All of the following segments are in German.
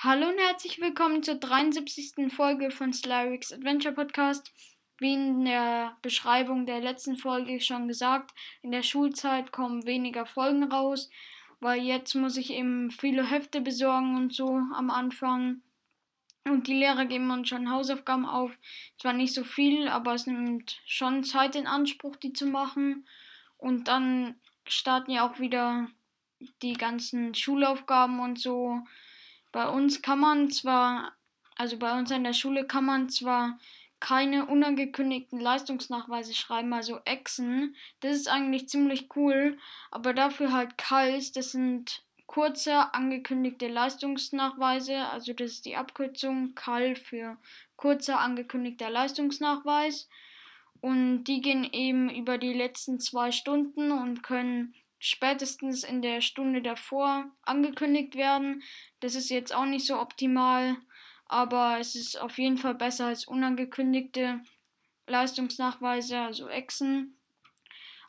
Hallo und herzlich willkommen zur 73. Folge von Slyrix Adventure Podcast. Wie in der Beschreibung der letzten Folge schon gesagt, in der Schulzeit kommen weniger Folgen raus, weil jetzt muss ich eben viele Hefte besorgen und so am Anfang. Und die Lehrer geben uns schon Hausaufgaben auf. Zwar nicht so viel, aber es nimmt schon Zeit in Anspruch, die zu machen. Und dann starten ja auch wieder die ganzen Schulaufgaben und so. Bei uns kann man zwar, also bei uns an der Schule kann man zwar keine unangekündigten Leistungsnachweise schreiben, also Exen. Das ist eigentlich ziemlich cool, aber dafür halt KALS, das sind kurze angekündigte Leistungsnachweise, also das ist die Abkürzung KAL für kurzer angekündigter Leistungsnachweis. Und die gehen eben über die letzten zwei Stunden und können spätestens in der Stunde davor angekündigt werden. Das ist jetzt auch nicht so optimal, aber es ist auf jeden Fall besser als unangekündigte Leistungsnachweise, also Exen.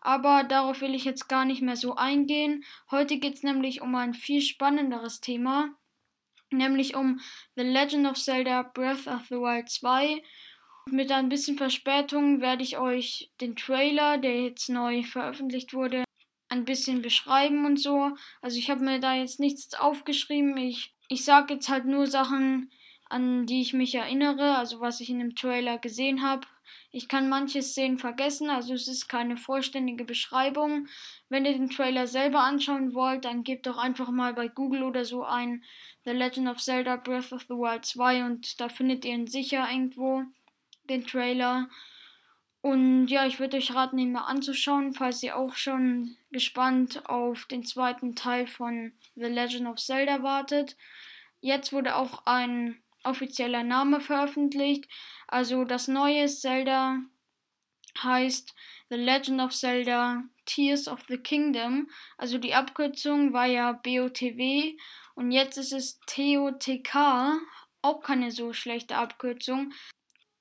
Aber darauf will ich jetzt gar nicht mehr so eingehen. Heute geht es nämlich um ein viel spannenderes Thema, nämlich um The Legend of Zelda Breath of the Wild 2. Mit ein bisschen Verspätung werde ich euch den Trailer, der jetzt neu veröffentlicht wurde, ein bisschen beschreiben und so. Also ich habe mir da jetzt nichts aufgeschrieben. Ich, ich sage jetzt halt nur Sachen, an die ich mich erinnere, also was ich in dem Trailer gesehen habe. Ich kann manche Szenen vergessen, also es ist keine vollständige Beschreibung. Wenn ihr den Trailer selber anschauen wollt, dann gebt doch einfach mal bei Google oder so ein The Legend of Zelda Breath of the Wild 2 und da findet ihr ihn sicher irgendwo, den Trailer. Und ja, ich würde euch raten, ihn mal anzuschauen, falls ihr auch schon gespannt auf den zweiten Teil von The Legend of Zelda wartet. Jetzt wurde auch ein offizieller Name veröffentlicht. Also das neue Zelda heißt The Legend of Zelda Tears of the Kingdom. Also die Abkürzung war ja BOTW und jetzt ist es TOTK. Auch keine so schlechte Abkürzung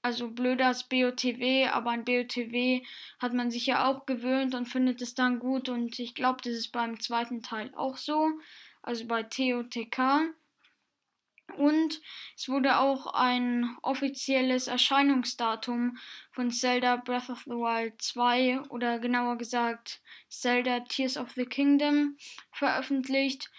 also blöder als BOTW, aber an BOTW hat man sich ja auch gewöhnt und findet es dann gut und ich glaube, das ist beim zweiten Teil auch so, also bei TOTK. Und es wurde auch ein offizielles Erscheinungsdatum von Zelda Breath of the Wild 2 oder genauer gesagt Zelda Tears of the Kingdom veröffentlicht.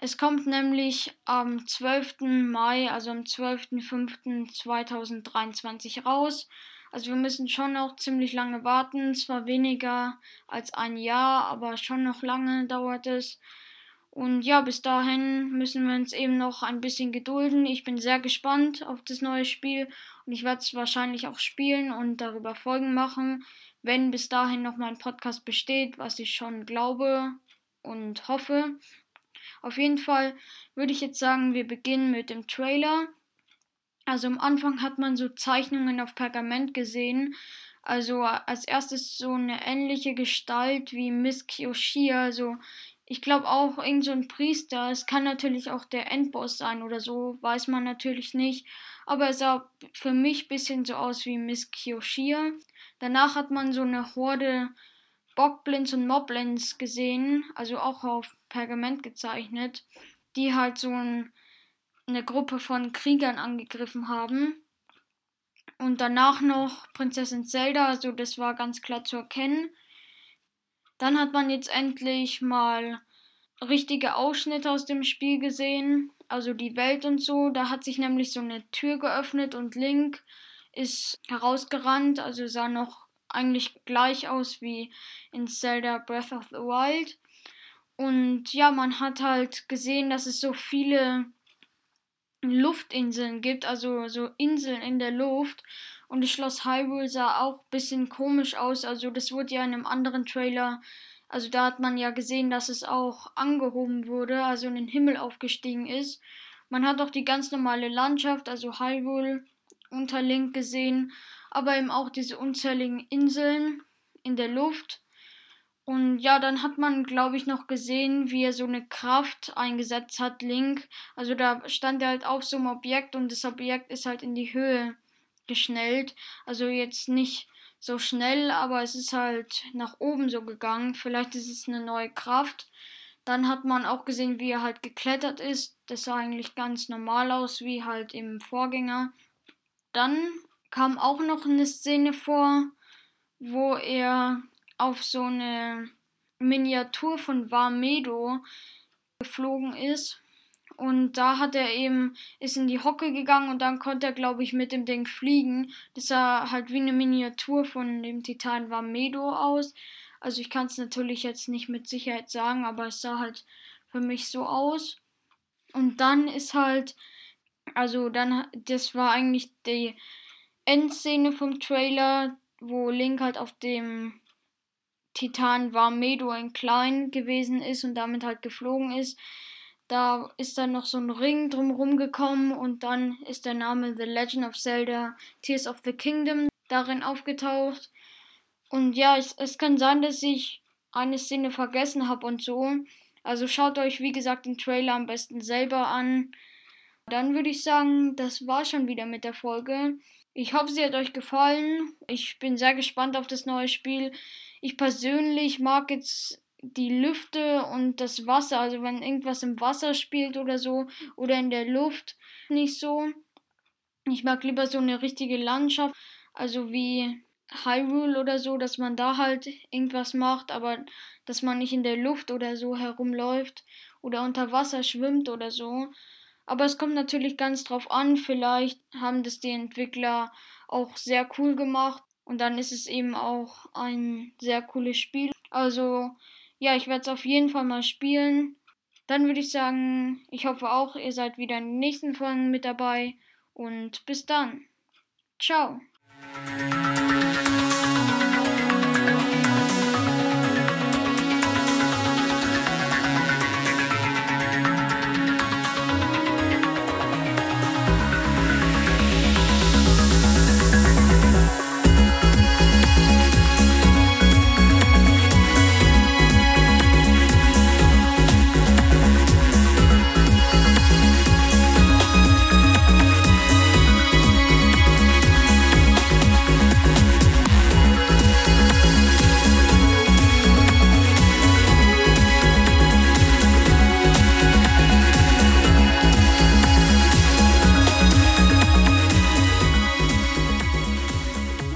Es kommt nämlich am 12. Mai, also am 12.05.2023 raus. Also wir müssen schon noch ziemlich lange warten. Zwar weniger als ein Jahr, aber schon noch lange dauert es. Und ja, bis dahin müssen wir uns eben noch ein bisschen gedulden. Ich bin sehr gespannt auf das neue Spiel und ich werde es wahrscheinlich auch spielen und darüber Folgen machen, wenn bis dahin noch mein Podcast besteht, was ich schon glaube und hoffe. Auf jeden Fall würde ich jetzt sagen, wir beginnen mit dem Trailer. Also am Anfang hat man so Zeichnungen auf Pergament gesehen. Also als erstes so eine ähnliche Gestalt wie Miss Kyoshi. Also ich glaube auch irgend so ein Priester. Es kann natürlich auch der Endboss sein oder so, weiß man natürlich nicht. Aber es sah für mich ein bisschen so aus wie Miss Kyoshia. Danach hat man so eine Horde Bockblins und Moblins gesehen, also auch auf Pergament gezeichnet, die halt so ein, eine Gruppe von Kriegern angegriffen haben. Und danach noch Prinzessin Zelda, also das war ganz klar zu erkennen. Dann hat man jetzt endlich mal richtige Ausschnitte aus dem Spiel gesehen, also die Welt und so. Da hat sich nämlich so eine Tür geöffnet und Link ist herausgerannt, also sah noch eigentlich gleich aus wie in Zelda Breath of the Wild. Und ja, man hat halt gesehen, dass es so viele Luftinseln gibt, also so Inseln in der Luft. Und das Schloss Hyrule sah auch ein bisschen komisch aus. Also das wurde ja in einem anderen Trailer, also da hat man ja gesehen, dass es auch angehoben wurde, also in den Himmel aufgestiegen ist. Man hat auch die ganz normale Landschaft, also Hyrule unter Link gesehen aber eben auch diese unzähligen Inseln in der Luft. Und ja, dann hat man, glaube ich, noch gesehen, wie er so eine Kraft eingesetzt hat, Link. Also da stand er halt auf so einem Objekt und das Objekt ist halt in die Höhe geschnellt. Also jetzt nicht so schnell, aber es ist halt nach oben so gegangen. Vielleicht ist es eine neue Kraft. Dann hat man auch gesehen, wie er halt geklettert ist. Das sah eigentlich ganz normal aus, wie halt im Vorgänger. Dann kam auch noch eine Szene vor, wo er auf so eine Miniatur von Varmedo geflogen ist. Und da hat er eben, ist in die Hocke gegangen und dann konnte er, glaube ich, mit dem Ding fliegen. Das sah halt wie eine Miniatur von dem Titan Varmedo aus. Also ich kann es natürlich jetzt nicht mit Sicherheit sagen, aber es sah halt für mich so aus. Und dann ist halt, also dann, das war eigentlich die Endszene vom Trailer, wo Link halt auf dem Titan Varmedo in klein gewesen ist und damit halt geflogen ist. Da ist dann noch so ein Ring drumherum gekommen und dann ist der Name The Legend of Zelda Tears of the Kingdom darin aufgetaucht. Und ja, es, es kann sein, dass ich eine Szene vergessen habe und so. Also schaut euch, wie gesagt, den Trailer am besten selber an. Dann würde ich sagen, das war schon wieder mit der Folge. Ich hoffe, sie hat euch gefallen. Ich bin sehr gespannt auf das neue Spiel. Ich persönlich mag jetzt die Lüfte und das Wasser, also wenn irgendwas im Wasser spielt oder so oder in der Luft, nicht so. Ich mag lieber so eine richtige Landschaft, also wie Hyrule oder so, dass man da halt irgendwas macht, aber dass man nicht in der Luft oder so herumläuft oder unter Wasser schwimmt oder so. Aber es kommt natürlich ganz drauf an, vielleicht haben das die Entwickler auch sehr cool gemacht und dann ist es eben auch ein sehr cooles Spiel. Also ja, ich werde es auf jeden Fall mal spielen. Dann würde ich sagen, ich hoffe auch, ihr seid wieder in den nächsten Folgen mit dabei und bis dann. Ciao.